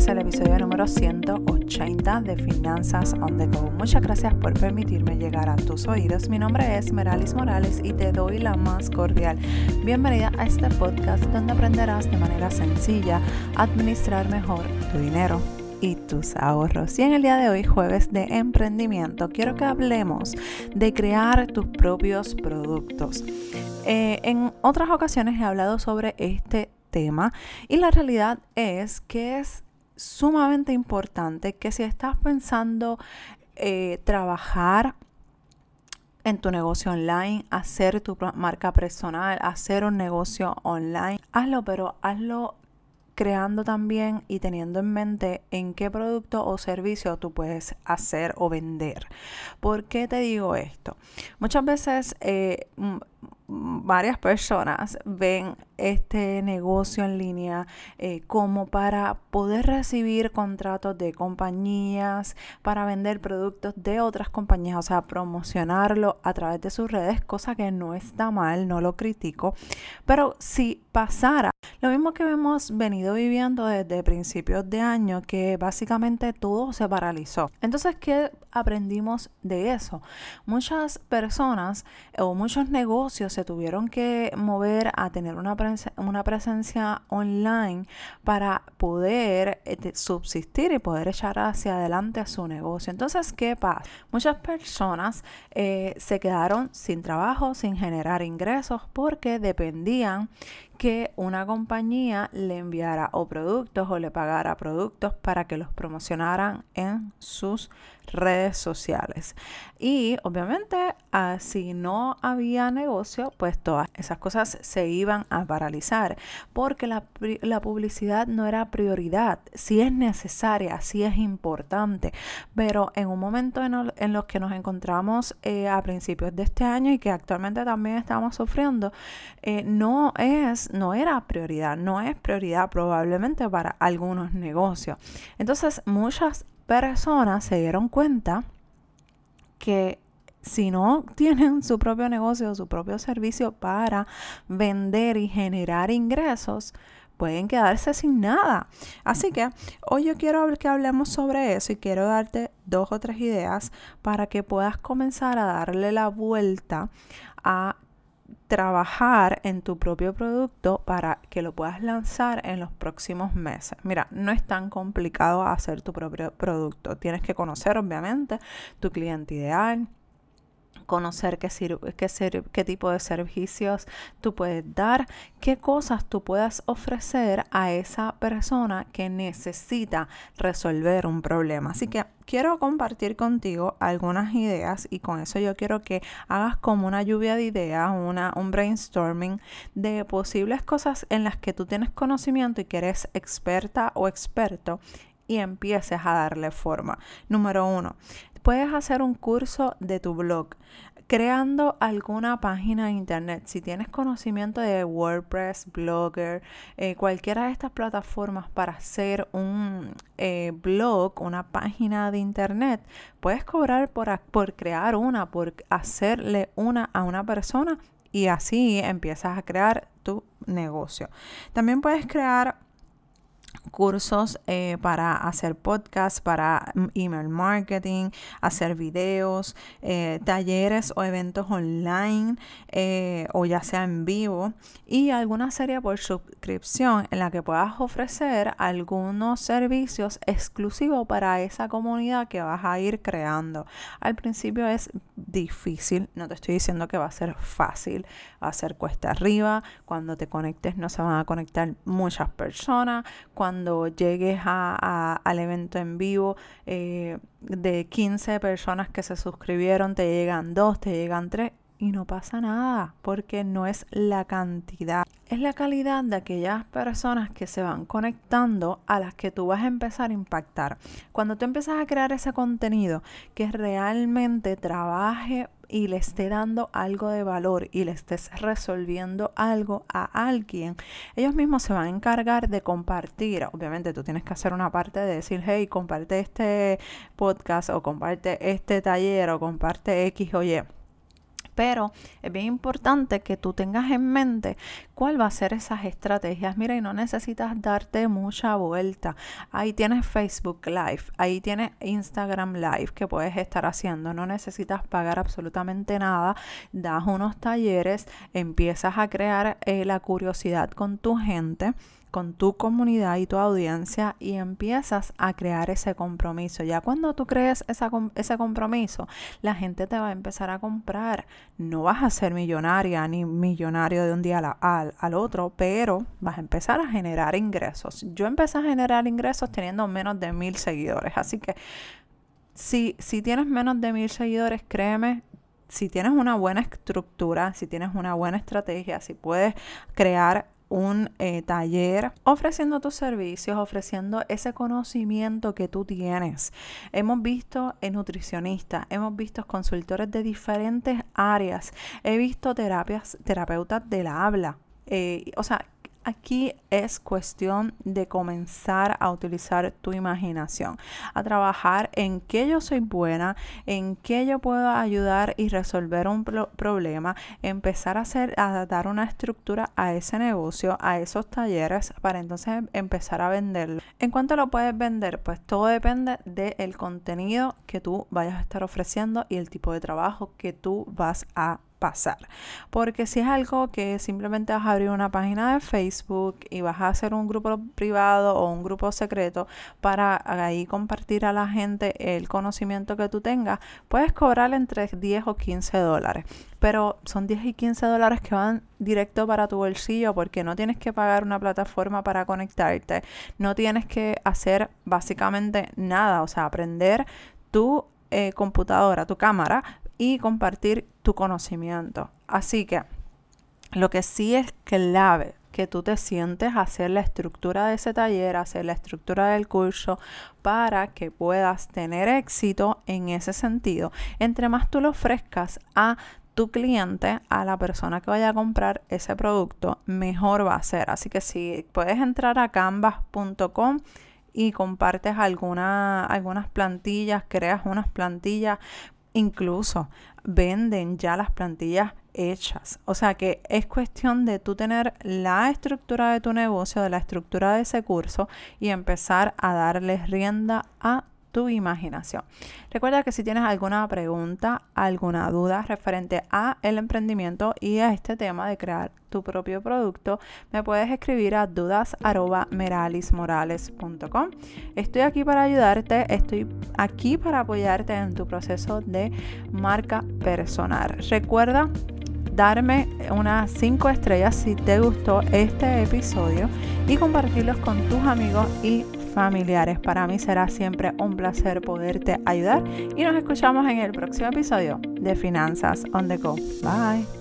es el episodio número 180 de Finanzas on the Go. Muchas gracias por permitirme llegar a tus oídos. Mi nombre es Meralis Morales y te doy la más cordial bienvenida a este podcast donde aprenderás de manera sencilla a administrar mejor tu dinero y tus ahorros. Y en el día de hoy, jueves de emprendimiento, quiero que hablemos de crear tus propios productos. Eh, en otras ocasiones he hablado sobre este tema y la realidad es que es sumamente importante que si estás pensando eh, trabajar en tu negocio online, hacer tu marca personal, hacer un negocio online, hazlo, pero hazlo creando también y teniendo en mente en qué producto o servicio tú puedes hacer o vender. ¿Por qué te digo esto? Muchas veces eh, varias personas ven este negocio en línea eh, como para poder recibir contratos de compañías, para vender productos de otras compañías, o sea, promocionarlo a través de sus redes, cosa que no está mal, no lo critico, pero si pasara lo mismo que hemos venido viviendo desde principios de año, que básicamente todo se paralizó. Entonces, ¿qué aprendimos de eso? Muchas personas o muchos negocios se tuvieron que mover a tener una, presencia online para poder eh, subsistir y poder echar hacia adelante su negocio. Entonces, ¿qué pasa? Muchas personas eh, se quedaron sin trabajo, sin generar ingresos porque dependían que una compañía le enviara o productos o le pagara productos para que los promocionaran en sus redes sociales. Y obviamente, ah, si no había negocio, pues todas esas cosas se iban a paralizar porque la, publicidad no era prioridad. Si es necesaria, si es importante, pero en un momento en, en los que nos encontramos eh, a principios de este año y que actualmente también estamos sufriendo, eh, no es no era prioridad, no es prioridad probablemente para algunos negocios. Entonces muchas personas se dieron cuenta que si no tienen su propio negocio, su propio servicio para vender y generar ingresos, pueden quedarse sin nada. Así que hoy yo quiero que hablemos sobre eso y quiero darte dos o tres ideas para que puedas comenzar a darle la vuelta a trabajar en tu propio producto para que lo puedas lanzar en los próximos meses. Mira, no es tan complicado hacer tu propio producto. Tienes que conocer, obviamente, tu cliente ideal, conocer qué, qué, qué tipo de servicios tú puedes dar, qué cosas tú puedas ofrecer a esa persona que necesita resolver un problema. Así que quiero compartir contigo algunas ideas y con eso yo quiero que hagas como una lluvia de ideas, una, un brainstorming de posibles cosas en las que tú tienes conocimiento y que eres experta o experto y empieces a darle forma. Número uno, Puedes hacer un curso de tu blog creando alguna página de internet. Si tienes conocimiento de WordPress, Blogger, eh, cualquiera de estas plataformas para hacer un eh, blog, una página de internet, puedes cobrar por, por crear una, por hacerle una a una persona y así empiezas a crear tu negocio. También puedes crear cursos eh, para hacer podcast, para email marketing, hacer videos, eh, talleres o eventos online eh, o ya sea en vivo y alguna serie por suscripción en la que puedas ofrecer algunos servicios exclusivos para esa comunidad que vas a ir creando. Al principio es difícil, no te estoy diciendo que va a ser fácil, va a ser cuesta arriba, cuando te conectes no se van a conectar muchas personas, cuando llegues al evento en vivo, eh, de 15 personas que se suscribieron, te llegan dos, te llegan tres y no pasa nada, porque no es la cantidad, es la calidad de aquellas personas que se van conectando a las que tú vas a empezar a impactar. Cuando tú empiezas a crear ese contenido que realmente trabaje y le esté dando algo de valor y le estés resolviendo algo a alguien, ellos mismos se van a encargar de compartir. Obviamente tú tienes que hacer una parte de decir, hey, comparte este podcast o comparte este taller o comparte X o Y Pero es bien importante que tú tengas en mente cuál va a ser esas estrategias. Mira, y no necesitas darte mucha vuelta. Ahí tienes Facebook Live, ahí tienes Instagram Live que puedes estar haciendo. No necesitas pagar absolutamente nada. Das unos talleres, empiezas a crear eh, la curiosidad con tu gente con tu comunidad y tu audiencia y empiezas a crear ese compromiso. Ya cuando tú crees ese compromiso, la gente te va a empezar a comprar. No vas a ser millonaria ni millonario de un día al, al otro, pero vas a empezar a generar ingresos. Yo empecé a generar ingresos teniendo menos de mil seguidores, así que si, si tienes menos de mil seguidores, créeme, si tienes una buena estructura, si tienes una buena estrategia, si puedes crear un eh, taller ofreciendo tus servicios, ofreciendo ese conocimiento que tú tienes. Hemos visto nutricionistas, hemos visto consultores de diferentes áreas, he visto terapias, terapeutas del habla. Eh, o sea, Aquí es cuestión de comenzar a utilizar tu imaginación, a trabajar en qué yo soy buena, en qué yo puedo ayudar y resolver un problema, empezar a hacer, a dar una estructura a ese negocio, a esos talleres, para entonces empezar a venderlo. ¿En cuánto lo puedes vender? Pues todo depende del contenido que tú vayas a estar ofreciendo y el tipo de trabajo que tú vas a pasar. Porque si es algo que simplemente vas a abrir una página de Facebook y vas a hacer un grupo privado o un grupo secreto para ahí compartir a la gente el conocimiento que tú tengas, puedes cobrar entre 10 o 15 dólares. Pero son 10 y 15 dólares que van directo para tu bolsillo porque no tienes que pagar una plataforma para conectarte, no tienes que hacer básicamente nada, o sea, aprender tu eh, computadora, tu cámara, y compartir tu conocimiento. Así que lo que sí es clave que tú te sientes hacer la estructura de ese taller, hacer la estructura del curso para que puedas tener éxito en ese sentido. Entre más tú lo ofrezcas a tu cliente, a la persona que vaya a comprar ese producto, mejor va a ser. Así que si puedes entrar a canvas.com y compartes alguna, algunas plantillas, creas unas plantillas Incluso venden ya las plantillas hechas. O sea que es cuestión de tú tener la estructura de tu negocio, de la estructura de ese curso y empezar a darles rienda a tu imaginación. Recuerda que si tienes alguna pregunta, alguna duda referente a el emprendimiento y a este tema de crear tu propio producto, me puedes escribir a dudas@meralismorales.com. Estoy aquí para ayudarte, estoy aquí para apoyarte en tu proceso de marca personal. Recuerda darme unas 5 estrellas si te gustó este episodio y compartirlos con tus amigos y familiares. Para mí será siempre un placer poderte ayudar y nos escuchamos en el próximo episodio de Finanzas on the Go. Bye.